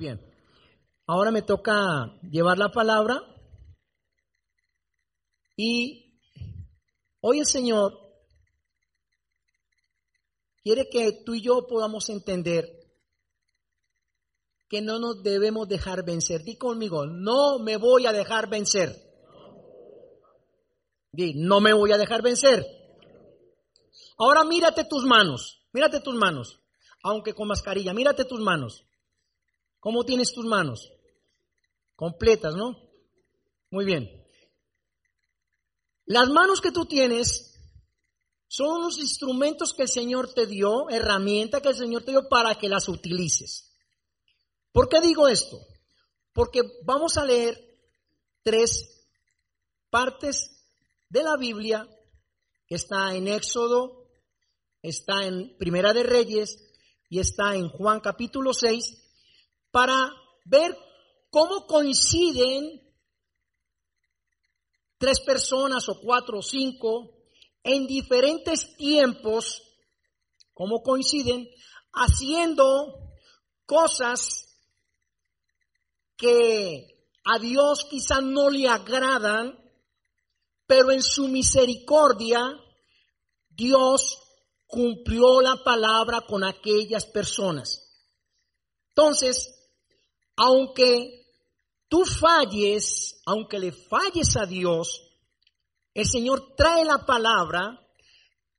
bien. Ahora me toca llevar la palabra y hoy el Señor quiere que tú y yo podamos entender que no nos debemos dejar vencer. Di conmigo, no me voy a dejar vencer. No me voy a dejar vencer. Ahora mírate tus manos, mírate tus manos, aunque con mascarilla, mírate tus manos. ¿Cómo tienes tus manos? Completas, ¿no? Muy bien. Las manos que tú tienes son los instrumentos que el Señor te dio, herramientas que el Señor te dio para que las utilices. ¿Por qué digo esto? Porque vamos a leer tres partes de la Biblia está en Éxodo, está en Primera de Reyes y está en Juan capítulo 6 para ver cómo coinciden tres personas o cuatro o cinco en diferentes tiempos, como coinciden, haciendo cosas que a Dios quizá no le agradan, pero en su misericordia Dios cumplió la palabra con aquellas personas. Entonces, aunque tú falles, aunque le falles a Dios, el Señor trae la palabra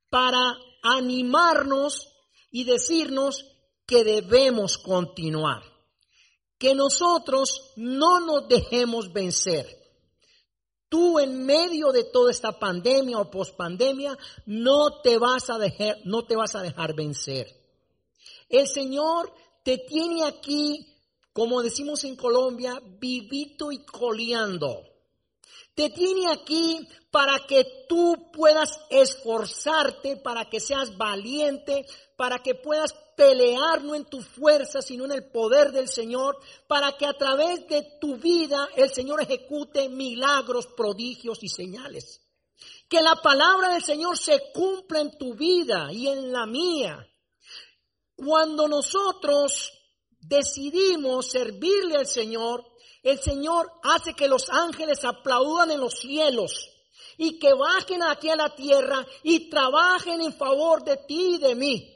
para animarnos y decirnos que debemos continuar, que nosotros no nos dejemos vencer. Tú en medio de toda esta pandemia o pospandemia no te vas a dejar, no te vas a dejar vencer. El Señor te tiene aquí como decimos en Colombia, vivito y coleando. Te tiene aquí para que tú puedas esforzarte, para que seas valiente, para que puedas pelear no en tu fuerza, sino en el poder del Señor, para que a través de tu vida el Señor ejecute milagros, prodigios y señales. Que la palabra del Señor se cumpla en tu vida y en la mía. Cuando nosotros decidimos servirle al Señor, el Señor hace que los ángeles aplaudan en los cielos y que bajen aquí a la tierra y trabajen en favor de ti y de mí.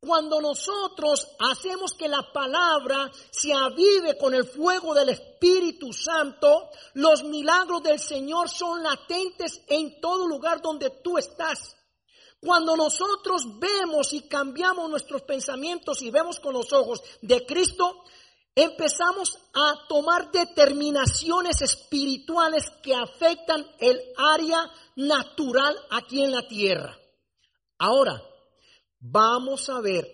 Cuando nosotros hacemos que la palabra se avive con el fuego del Espíritu Santo, los milagros del Señor son latentes en todo lugar donde tú estás. Cuando nosotros vemos y cambiamos nuestros pensamientos y vemos con los ojos de Cristo, empezamos a tomar determinaciones espirituales que afectan el área natural aquí en la tierra. Ahora, vamos a ver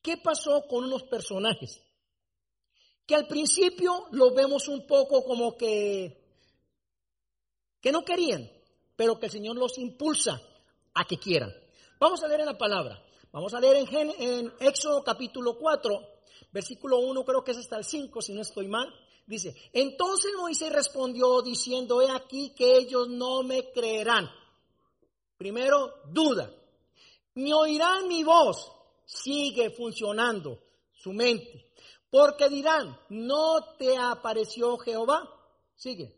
qué pasó con unos personajes que al principio los vemos un poco como que que no querían, pero que el Señor los impulsa a que quieran. Vamos a leer en la palabra. Vamos a leer en, en Éxodo capítulo 4, versículo 1, creo que es hasta el 5, si no estoy mal. Dice, entonces Moisés respondió diciendo, he aquí que ellos no me creerán. Primero, duda. Ni oirán mi voz. Sigue funcionando su mente. Porque dirán, no te apareció Jehová. Sigue.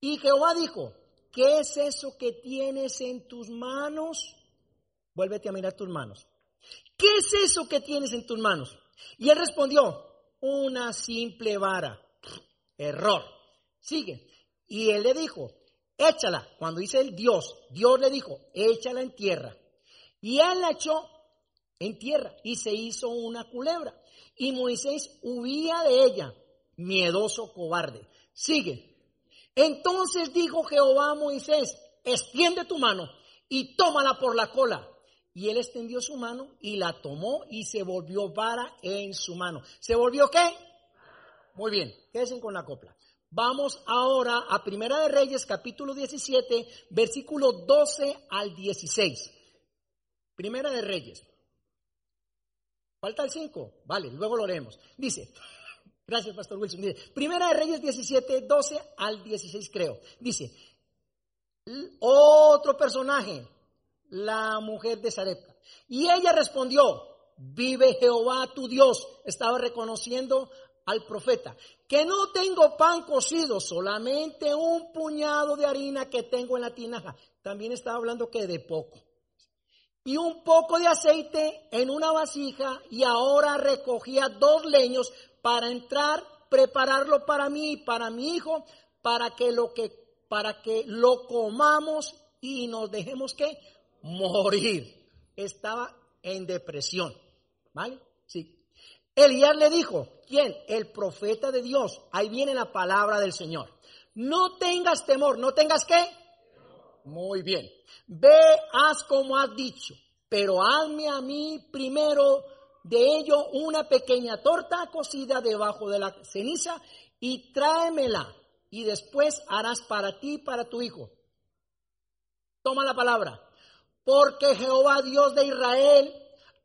Y Jehová dijo, ¿qué es eso que tienes en tus manos? Vuélvete a mirar tus manos. ¿Qué es eso que tienes en tus manos? Y él respondió, una simple vara. Error. Sigue. Y él le dijo, échala. Cuando dice el Dios, Dios le dijo, échala en tierra. Y él la echó en tierra y se hizo una culebra. Y Moisés huía de ella, miedoso, cobarde. Sigue. Entonces dijo Jehová a Moisés, extiende tu mano y tómala por la cola. Y él extendió su mano y la tomó y se volvió vara en su mano. ¿Se volvió qué? Muy bien, quédense con la copla. Vamos ahora a Primera de Reyes, capítulo 17, versículo 12 al 16. Primera de Reyes. Falta el 5. Vale, luego lo leemos. Dice, Gracias, Pastor Wilson. Primera de Reyes 17, 12 al 16 creo. Dice, otro personaje, la mujer de Sarepta. Y ella respondió, vive Jehová tu Dios. Estaba reconociendo al profeta, que no tengo pan cocido, solamente un puñado de harina que tengo en la tinaja. También estaba hablando que de poco. Y un poco de aceite en una vasija y ahora recogía dos leños para entrar, prepararlo para mí y para mi hijo, para que lo que para que lo comamos y nos dejemos que morir. Estaba en depresión. ¿Vale? Sí. Elías le dijo, ¿quién? El profeta de Dios. Ahí viene la palabra del Señor. No tengas temor, no tengas qué. Muy bien. Ve, haz como has dicho, pero hazme a mí primero de ello una pequeña torta cocida debajo de la ceniza y tráemela y después harás para ti y para tu hijo. Toma la palabra. Porque Jehová Dios de Israel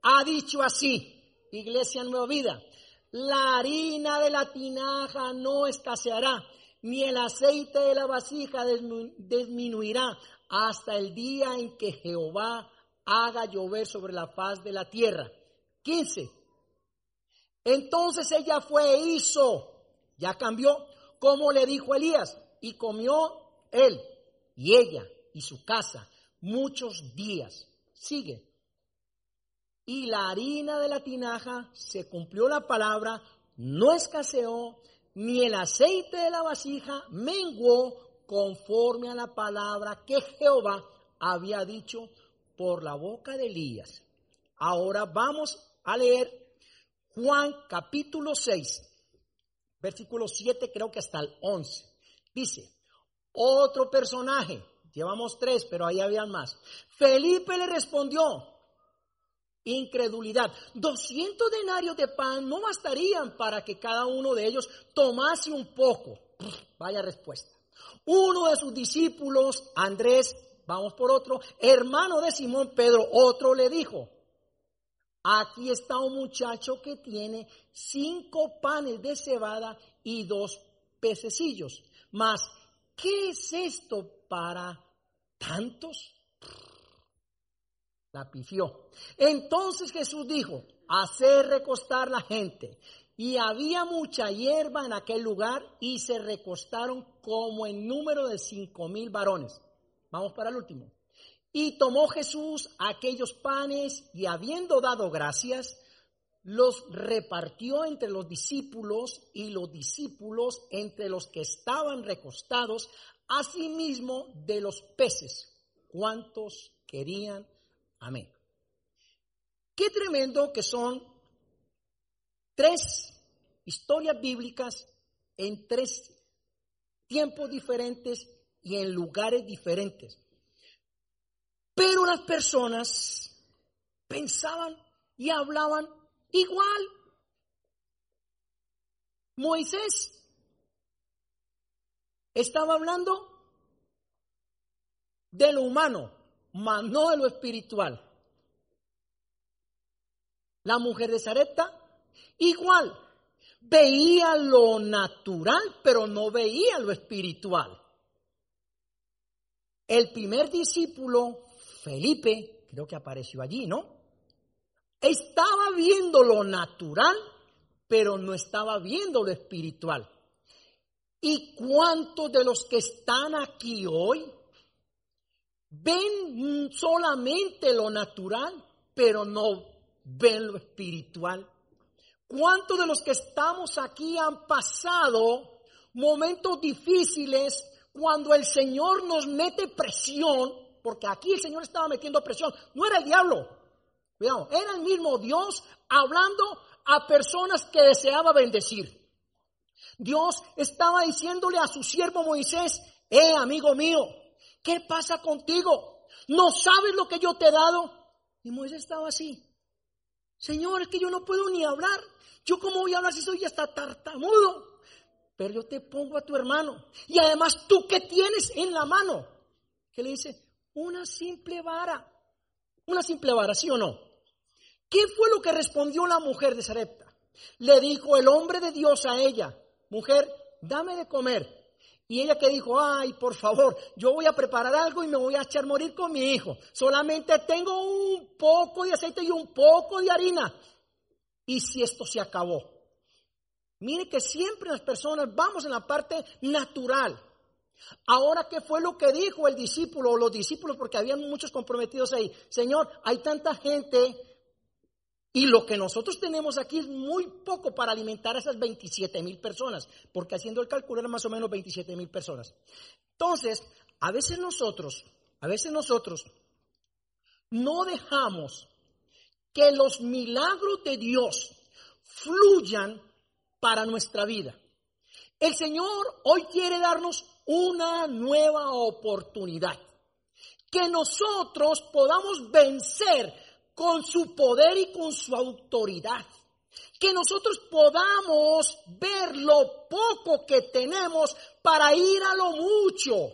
ha dicho así. Iglesia Nueva Vida, la harina de la tinaja no escaseará, ni el aceite de la vasija disminuirá hasta el día en que Jehová haga llover sobre la faz de la tierra. 15. Entonces ella fue e hizo, ya cambió, como le dijo Elías, y comió él y ella y su casa muchos días. Sigue y la harina de la tinaja se cumplió la palabra, no escaseó, ni el aceite de la vasija menguó conforme a la palabra que Jehová había dicho por la boca de Elías. Ahora vamos a leer Juan capítulo 6, versículo 7 creo que hasta el 11. Dice, otro personaje, llevamos tres, pero ahí había más. Felipe le respondió, incredulidad. 200 denarios de pan no bastarían para que cada uno de ellos tomase un poco. Vaya respuesta. Uno de sus discípulos, Andrés, vamos por otro, hermano de Simón Pedro, otro le dijo, aquí está un muchacho que tiene cinco panes de cebada y dos pececillos. Mas, ¿qué es esto para tantos? La pifió. Entonces Jesús dijo, hacer recostar la gente. Y había mucha hierba en aquel lugar y se recostaron como en número de cinco mil varones. Vamos para el último. Y tomó Jesús aquellos panes y habiendo dado gracias, los repartió entre los discípulos y los discípulos entre los que estaban recostados, asimismo de los peces, cuantos querían Amén. Qué tremendo que son tres historias bíblicas en tres tiempos diferentes y en lugares diferentes. Pero las personas pensaban y hablaban igual. Moisés estaba hablando de lo humano, mas no de lo espiritual. La mujer de Zareta, igual, veía lo natural, pero no veía lo espiritual. El primer discípulo, Felipe, creo que apareció allí, ¿no? Estaba viendo lo natural, pero no estaba viendo lo espiritual. ¿Y cuántos de los que están aquí hoy ven solamente lo natural, pero no ven lo espiritual. ¿Cuántos de los que estamos aquí han pasado momentos difíciles cuando el Señor nos mete presión? Porque aquí el Señor estaba metiendo presión. No era el diablo. Cuidado, era el mismo Dios hablando a personas que deseaba bendecir. Dios estaba diciéndole a su siervo Moisés, eh, amigo mío, ¿qué pasa contigo? ¿No sabes lo que yo te he dado? Y Moisés estaba así. Señor, es que yo no puedo ni hablar. Yo cómo voy a hablar si soy hasta tartamudo. Pero yo te pongo a tu hermano. Y además tú que tienes en la mano. Que le dice, una simple vara. Una simple vara, ¿sí o no? ¿Qué fue lo que respondió la mujer de Sarepta? Le dijo el hombre de Dios a ella, mujer, dame de comer. Y ella que dijo, ay, por favor, yo voy a preparar algo y me voy a echar morir con mi hijo. Solamente tengo un poco de aceite y un poco de harina. ¿Y si esto se acabó? Mire que siempre las personas vamos en la parte natural. Ahora, ¿qué fue lo que dijo el discípulo o los discípulos? Porque habían muchos comprometidos ahí. Señor, hay tanta gente y lo que nosotros tenemos aquí es muy poco para alimentar a esas 27 mil personas, porque haciendo el cálculo eran más o menos 27 mil personas. Entonces, a veces nosotros, a veces nosotros no dejamos que los milagros de Dios fluyan para nuestra vida. El Señor hoy quiere darnos una nueva oportunidad. Que nosotros podamos vencer con su poder y con su autoridad. Que nosotros podamos ver lo poco que tenemos para ir a lo mucho.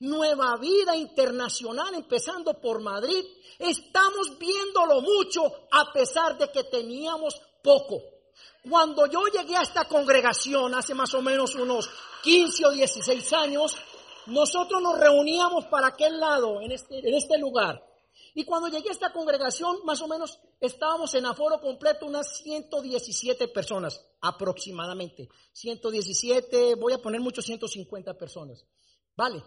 Nueva vida internacional, empezando por Madrid, estamos viendo lo mucho a pesar de que teníamos poco. Cuando yo llegué a esta congregación hace más o menos unos 15 o 16 años, nosotros nos reuníamos para aquel lado, en este, en este lugar. Y cuando llegué a esta congregación, más o menos estábamos en aforo completo unas 117 personas, aproximadamente. 117, voy a poner muchos 150 personas. Vale.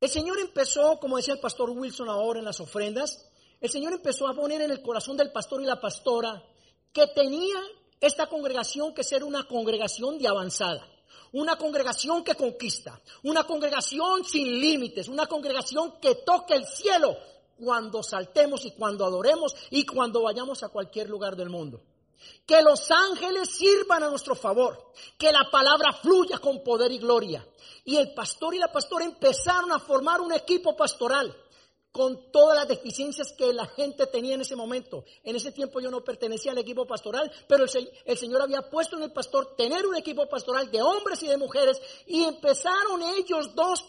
El Señor empezó, como decía el pastor Wilson ahora en las ofrendas, el Señor empezó a poner en el corazón del pastor y la pastora que tenía esta congregación que ser una congregación de avanzada, una congregación que conquista, una congregación sin límites, una congregación que toque el cielo cuando saltemos y cuando adoremos y cuando vayamos a cualquier lugar del mundo. Que los ángeles sirvan a nuestro favor, que la palabra fluya con poder y gloria. Y el pastor y la pastora empezaron a formar un equipo pastoral con todas las deficiencias que la gente tenía en ese momento. En ese tiempo yo no pertenecía al equipo pastoral, pero el, Señor había puesto en el pastor tener un equipo pastoral de hombres y de mujeres y empezaron ellos dos,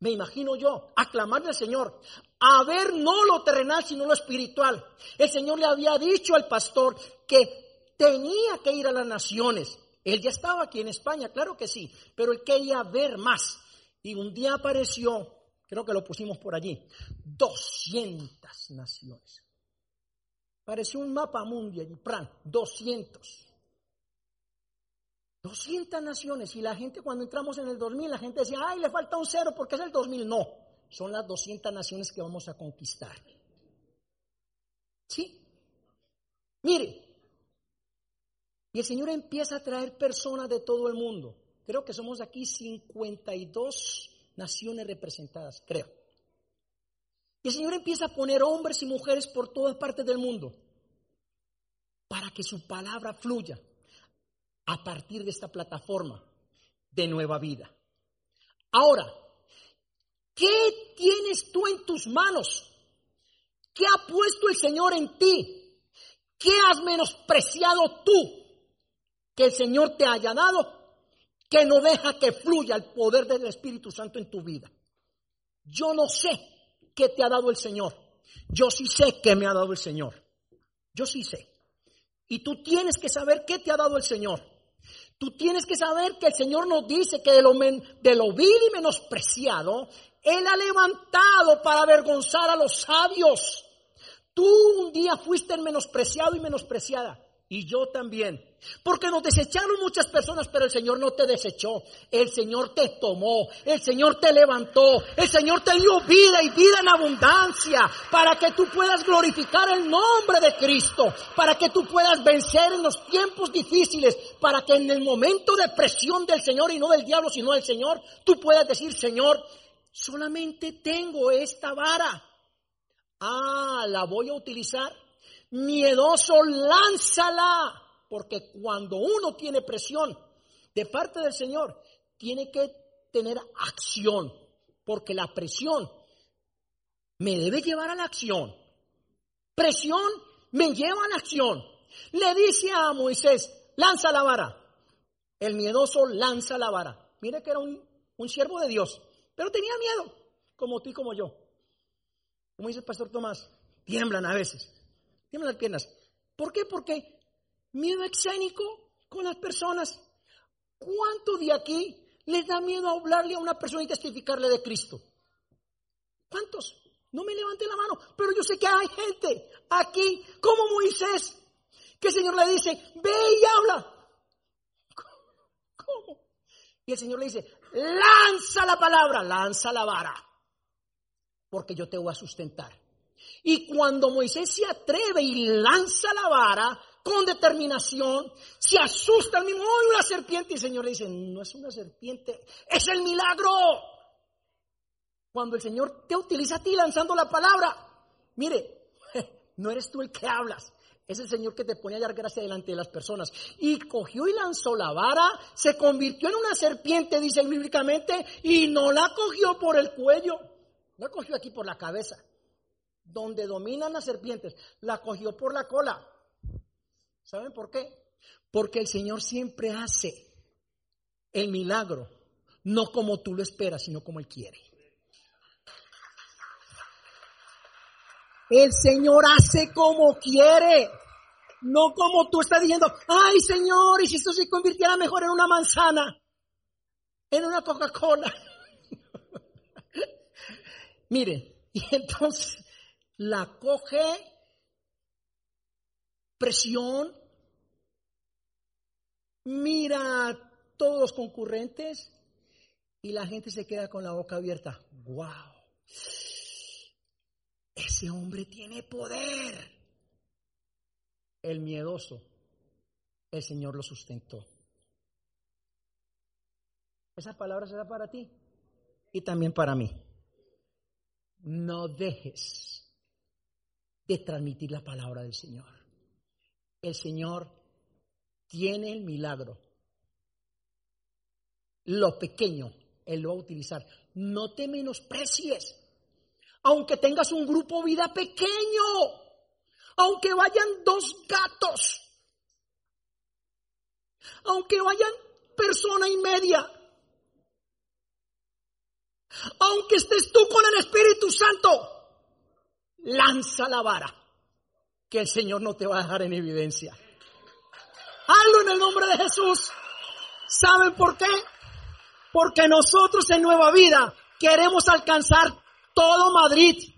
me imagino yo, a clamarle al Señor, a ver no lo terrenal, sino lo espiritual. El Señor le había dicho al pastor que tenía que ir a las naciones. Él ya estaba aquí en España, claro que sí, pero él quería ver más. Y un día apareció Creo que lo pusimos por allí. 200 naciones. Pareció un mapa mundial, plan, 200. 200 naciones. Y la gente, cuando entramos en el 2000, la gente decía, ay, le falta un cero porque es el 2000. No, son las 200 naciones que vamos a conquistar. ¿Sí? Mire, y el Señor empieza a traer personas de todo el mundo. Creo que somos aquí 52 naciones representadas, creo. Y el Señor empieza a poner hombres y mujeres por todas partes del mundo para que su palabra fluya a partir de esta plataforma de nueva vida. Ahora, ¿qué tienes tú en tus manos? ¿Qué ha puesto el Señor en ti? ¿Qué has menospreciado tú que el Señor te haya dado que no deja que fluya el poder del Espíritu Santo en tu vida. Yo no sé qué te ha dado el Señor. Yo sí sé qué me ha dado el Señor. Yo sí sé. Y tú tienes que saber qué te ha dado el Señor. Tú tienes que saber que el Señor nos dice que de lo, de lo vil y menospreciado, Él ha levantado para avergonzar a los sabios. Tú un día fuiste menospreciado y menospreciada. Y yo también. Porque nos desecharon muchas personas, pero el Señor no te desechó. El Señor te tomó. El Señor te levantó. El Señor te dio vida y vida en abundancia. Para que tú puedas glorificar el nombre de Cristo. Para que tú puedas vencer en los tiempos difíciles. Para que en el momento de presión del Señor y no del diablo, sino del Señor, tú puedas decir, Señor, solamente tengo esta vara. Ah, la voy a utilizar miedoso, lánzala. Porque cuando uno tiene presión de parte del Señor, tiene que tener acción. Porque la presión me debe llevar a la acción. Presión me lleva a la acción. Le dice a Moisés, lanza la vara. El miedoso lanza la vara. Mire que era un, un siervo de Dios, pero tenía miedo, como tú y como yo. Como dice el pastor Tomás, tiemblan a veces. Dime las piernas. ¿Por qué? Porque miedo escénico con las personas. ¿Cuánto de aquí les da miedo hablarle a una persona y testificarle de Cristo? ¿Cuántos? No me levante la mano, pero yo sé que hay gente aquí, como Moisés, que el Señor le dice, ve y habla. ¿Cómo? Y el Señor le dice, lanza la palabra, lanza la vara, porque yo te voy a sustentar. Y cuando Moisés se atreve y lanza la vara con determinación, se asusta al mismo, ¡ay, una serpiente! Y el Señor le dice, no es una serpiente, es el milagro. Cuando el Señor te utiliza a ti lanzando la palabra, mire, no eres tú el que hablas, es el Señor que te pone a dar gracia delante de las personas. Y cogió y lanzó la vara, se convirtió en una serpiente, dice bíblicamente, y no la cogió por el cuello, la cogió aquí por la cabeza donde dominan las serpientes, la cogió por la cola. ¿Saben por qué? Porque el Señor siempre hace el milagro, no como tú lo esperas, sino como Él quiere. El Señor hace como quiere, no como tú estás diciendo, ay Señor, y si esto se convirtiera mejor en una manzana, en una Coca-Cola. Mire, y entonces la coge presión, mira a todos los concurrentes y la gente se queda con la boca abierta. ¡Wow! Ese hombre tiene poder. El miedoso, el Señor lo sustentó. Esa palabra será para ti y también para mí. No dejes de transmitir la palabra del Señor. El Señor tiene el milagro. Lo pequeño, Él lo va a utilizar. No te menosprecies. Aunque tengas un grupo vida pequeño, aunque vayan dos gatos, aunque vayan persona y media, aunque estés tú con el Espíritu Santo, lanza la vara, que el Señor no te va a dejar en evidencia. Hazlo en el nombre de Jesús. ¿Saben por qué? Porque nosotros en Nueva Vida queremos alcanzar todo Madrid.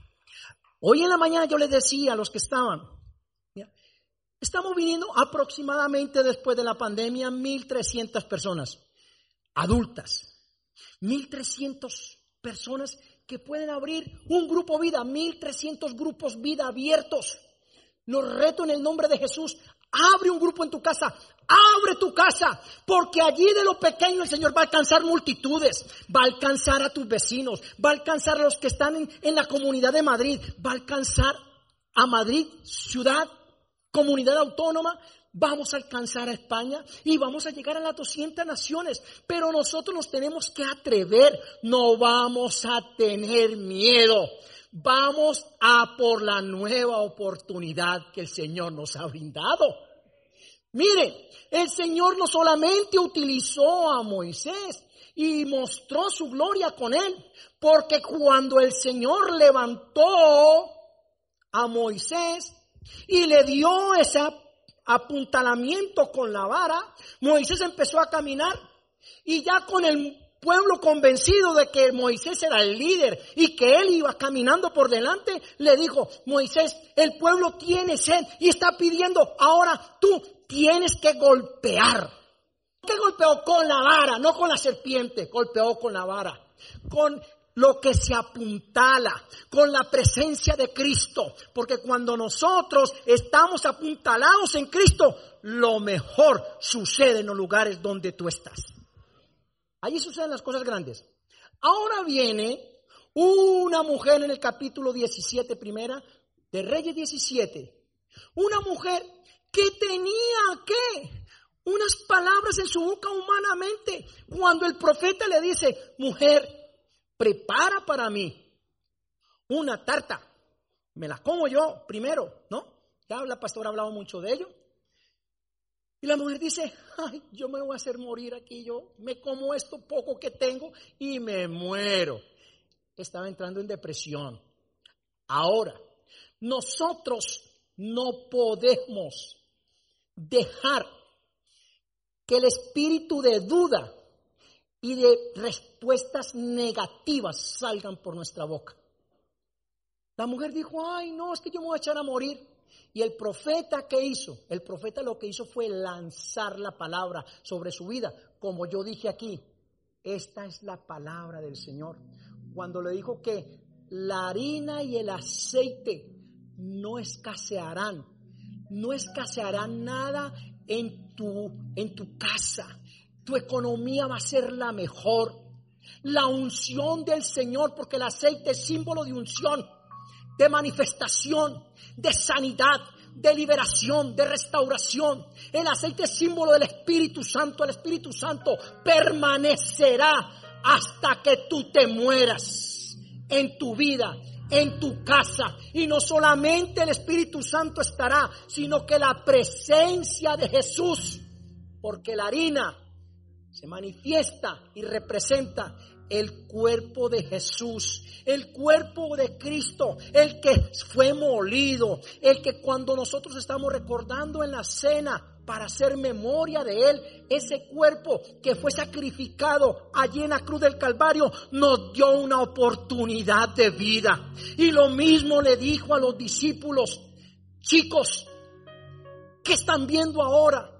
Hoy en la mañana yo les decía a los que estaban, estamos viniendo aproximadamente después de la pandemia 1.300 personas adultas, 1.300 personas que pueden abrir un grupo vida, 1300 grupos vida abiertos. Los reto en el nombre de Jesús. Abre un grupo en tu casa, abre tu casa, porque allí de lo pequeño el Señor va a alcanzar multitudes, va a alcanzar a tus vecinos, va a alcanzar a los que están en, en la comunidad de Madrid, va a alcanzar a Madrid, ciudad, comunidad autónoma, vamos a alcanzar a España y vamos a llegar a las 200 naciones. Pero nosotros nos tenemos que atrever, no vamos a tener miedo. Vamos a por la nueva oportunidad que el Señor nos ha brindado. Mire, el Señor no solamente utilizó a Moisés y mostró su gloria con él, porque cuando el Señor levantó a Moisés y le dio esa apuntalamiento con la vara, Moisés empezó a caminar y ya con el pueblo convencido de que Moisés era el líder y que él iba caminando por delante, le dijo, Moisés, el pueblo tiene sed y está pidiendo, ahora tú tienes que golpear. ¿Qué golpeó? Con la vara, no con la serpiente, golpeó con la vara, con lo que se apuntala con la presencia de Cristo. Porque cuando nosotros estamos apuntalados en Cristo, lo mejor sucede en los lugares donde tú estás. Allí suceden las cosas grandes. Ahora viene una mujer en el capítulo 17 primera de Reyes 17. Una mujer que tenía que unas palabras en su boca humanamente. Cuando el profeta le dice, mujer, prepara para mí una tarta. Me la como yo primero, ¿no? Ya la pastora ha hablado mucho de ello. Y la mujer dice, ay, yo me voy a hacer morir aquí, yo me como esto poco que tengo y me muero. Estaba entrando en depresión. Ahora, nosotros no podemos dejar que el espíritu de duda y de respuestas negativas salgan por nuestra boca. La mujer dijo, ay, no, es que yo me voy a echar a morir. Y el profeta, ¿qué hizo? El profeta lo que hizo fue lanzar la palabra sobre su vida. Como yo dije aquí, esta es la palabra del Señor. Cuando le dijo que la harina y el aceite no escasearán, no escasearán nada en tu, en tu casa. Tu economía va a ser la mejor. La unción del Señor, porque el aceite es símbolo de unción de manifestación, de sanidad, de liberación, de restauración. El aceite es símbolo del Espíritu Santo. El Espíritu Santo permanecerá hasta que tú te mueras en tu vida, en tu casa. Y no solamente el Espíritu Santo estará, sino que la presencia de Jesús, porque la harina se manifiesta y representa el cuerpo de Jesús, el cuerpo de Cristo, el que fue molido, el que cuando nosotros estamos recordando en la cena para hacer memoria de Él, ese cuerpo que fue sacrificado allí en la cruz del Calvario, nos dio una oportunidad de vida. Y lo mismo le dijo a los discípulos, chicos, ¿qué están viendo ahora?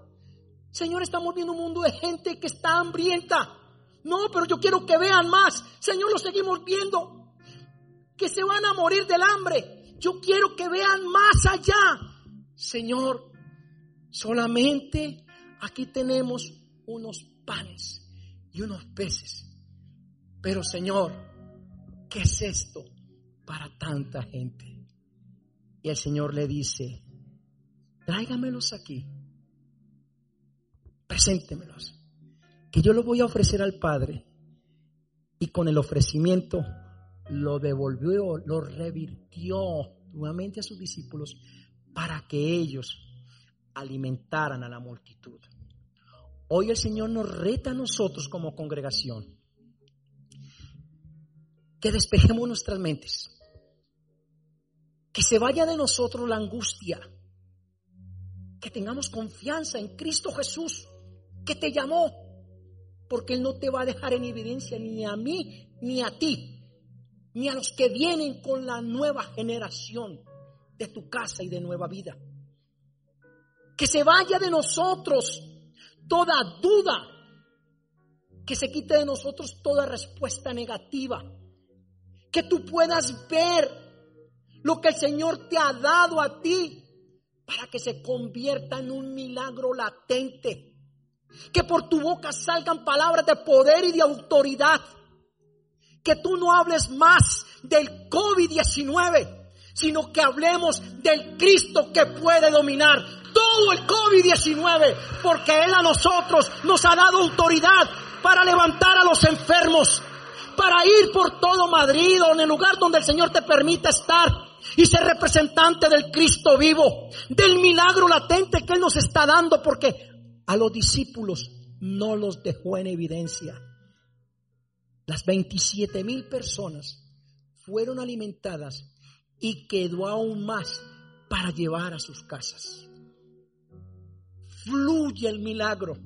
Señor, estamos viendo un mundo de gente que está hambrienta no, pero yo quiero que vean más. Señor, lo seguimos viendo. Que se van a morir del hambre. Yo quiero que vean más allá. Señor, solamente aquí tenemos unos panes y unos peces. Pero Señor, ¿qué es esto para tanta gente? Y el Señor le dice, tráigamelos aquí, preséntemelos que yo lo voy a ofrecer al Padre. Y con el ofrecimiento lo devolvió, lo revirtió nuevamente a sus discípulos para que ellos alimentaran a la multitud. Hoy el Señor nos reta a nosotros como congregación que despejemos nuestras mentes, que se vaya de nosotros la angustia, que tengamos confianza en Cristo Jesús, que te llamó, porque Él no te va a dejar en evidencia ni a mí ni a ti, ni a los que vienen con la nueva generación de tu casa y de nueva vida. Que se vaya de nosotros toda duda, que se quite de nosotros toda respuesta negativa, que tú puedas ver lo que el Señor te ha dado a ti para que se convierta en un milagro latente que por tu boca salgan palabras de poder y de autoridad. Que tú no hables más del COVID-19, sino que hablemos del Cristo que puede dominar todo el COVID-19, porque Él a nosotros nos ha dado autoridad para levantar a los enfermos, para ir por todo Madrid o en el lugar donde el Señor te permita estar y ser representante del Cristo vivo, del milagro latente que Él nos está dando, porque a los discípulos no los dejó en evidencia. Las 27 mil personas fueron alimentadas y quedó aún más para llevar a sus casas. Fluye el milagro.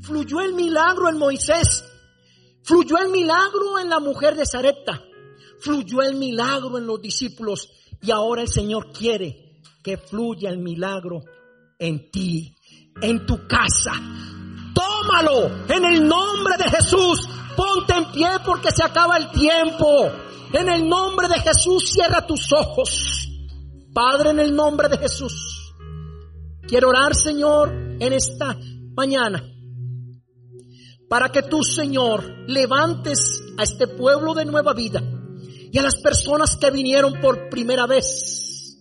Fluyó el milagro en Moisés. Fluyó el milagro en la mujer de Zareta. Fluyó el milagro en los discípulos. Y ahora el Señor quiere que fluya el milagro en ti en tu casa. Tómalo en el nombre de Jesús. Ponte en pie porque se acaba el tiempo. En el nombre de Jesús cierra tus ojos. Padre, en el nombre de Jesús. Quiero orar, Señor, en esta mañana. Para que tú, Señor, levantes a este pueblo de nueva vida y a las personas que vinieron por primera vez.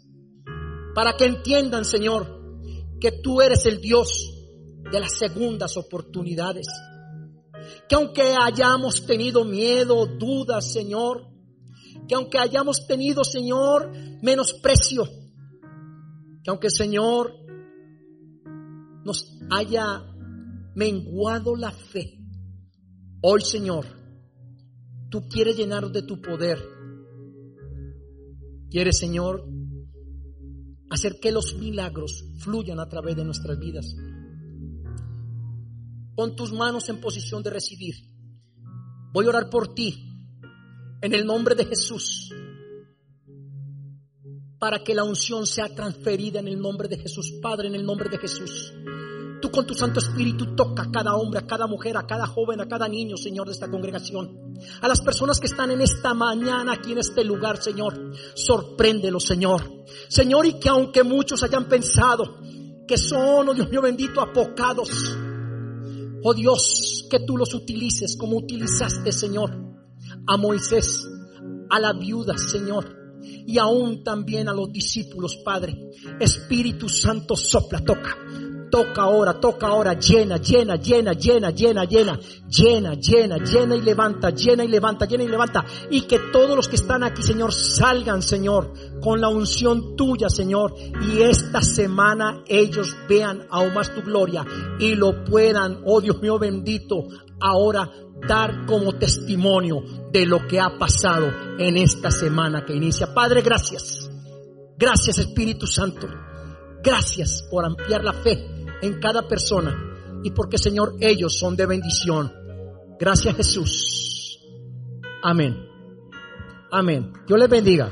Para que entiendan, Señor, que tú eres el Dios de las segundas oportunidades. Que aunque hayamos tenido miedo, dudas, Señor, que aunque hayamos tenido, Señor, menosprecio, que aunque, Señor, nos haya menguado la fe, hoy, Señor, tú quieres llenarnos de tu poder. Quieres, Señor, hacer que los milagros fluyan a través de nuestras vidas. Pon tus manos en posición de recibir. Voy a orar por ti en el nombre de Jesús para que la unción sea transferida en el nombre de Jesús, Padre, en el nombre de Jesús. Tú con tu Santo Espíritu toca a cada hombre, a cada mujer, a cada joven, a cada niño, Señor, de esta congregación. A las personas que están en esta mañana aquí en este lugar, Señor. Sorpréndelo, Señor. Señor, y que aunque muchos hayan pensado que son, oh Dios mío bendito, apocados, oh Dios, que tú los utilices como utilizaste, Señor, a Moisés, a la viuda, Señor y aún también a los discípulos, Padre. Espíritu Santo sopla, toca. Toca ahora, toca ahora, llena, llena, llena, llena, llena, llena, llena, llena, llena y levanta, llena y levanta, llena y levanta. Y que todos los que están aquí, Señor, salgan, Señor, con la unción tuya, Señor. Y esta semana ellos vean aún más tu gloria y lo puedan, oh Dios mío bendito, ahora dar como testimonio de lo que ha pasado en esta semana que inicia. Padre, gracias. Gracias Espíritu Santo. Gracias por ampliar la fe en cada persona y porque Señor ellos son de bendición. Gracias Jesús. Amén. Amén. Dios les bendiga.